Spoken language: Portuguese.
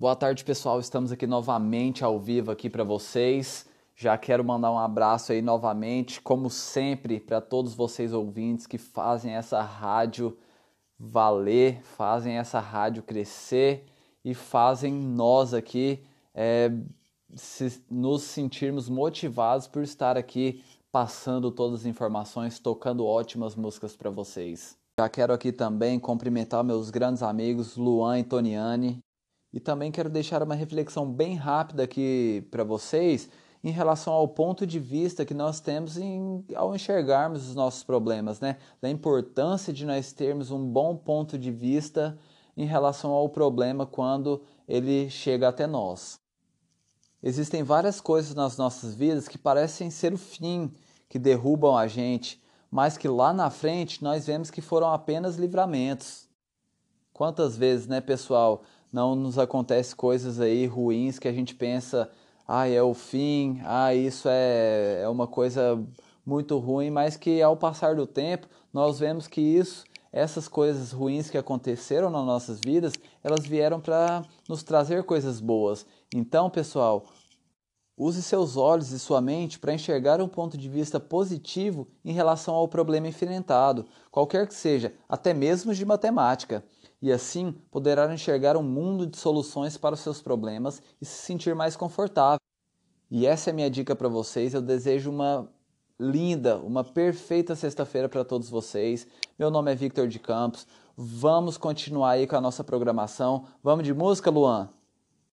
Boa tarde, pessoal. Estamos aqui novamente ao vivo aqui para vocês. Já quero mandar um abraço aí novamente, como sempre, para todos vocês ouvintes que fazem essa rádio valer, fazem essa rádio crescer e fazem nós aqui é, se, nos sentirmos motivados por estar aqui passando todas as informações, tocando ótimas músicas para vocês. Já quero aqui também cumprimentar meus grandes amigos Luan e Toniane e também quero deixar uma reflexão bem rápida aqui para vocês em relação ao ponto de vista que nós temos em, ao enxergarmos os nossos problemas, né? Da importância de nós termos um bom ponto de vista em relação ao problema quando ele chega até nós. Existem várias coisas nas nossas vidas que parecem ser o fim, que derrubam a gente, mas que lá na frente nós vemos que foram apenas livramentos. Quantas vezes, né, pessoal, não nos acontece coisas aí ruins que a gente pensa, ah, é o fim, ah, isso é, é uma coisa muito ruim, mas que ao passar do tempo nós vemos que isso, essas coisas ruins que aconteceram nas nossas vidas, elas vieram para nos trazer coisas boas. Então, pessoal, use seus olhos e sua mente para enxergar um ponto de vista positivo em relação ao problema enfrentado, qualquer que seja, até mesmo de matemática e assim poderá enxergar um mundo de soluções para os seus problemas e se sentir mais confortável. E essa é a minha dica para vocês. Eu desejo uma linda, uma perfeita sexta-feira para todos vocês. Meu nome é Victor de Campos. Vamos continuar aí com a nossa programação. Vamos de música, Luan?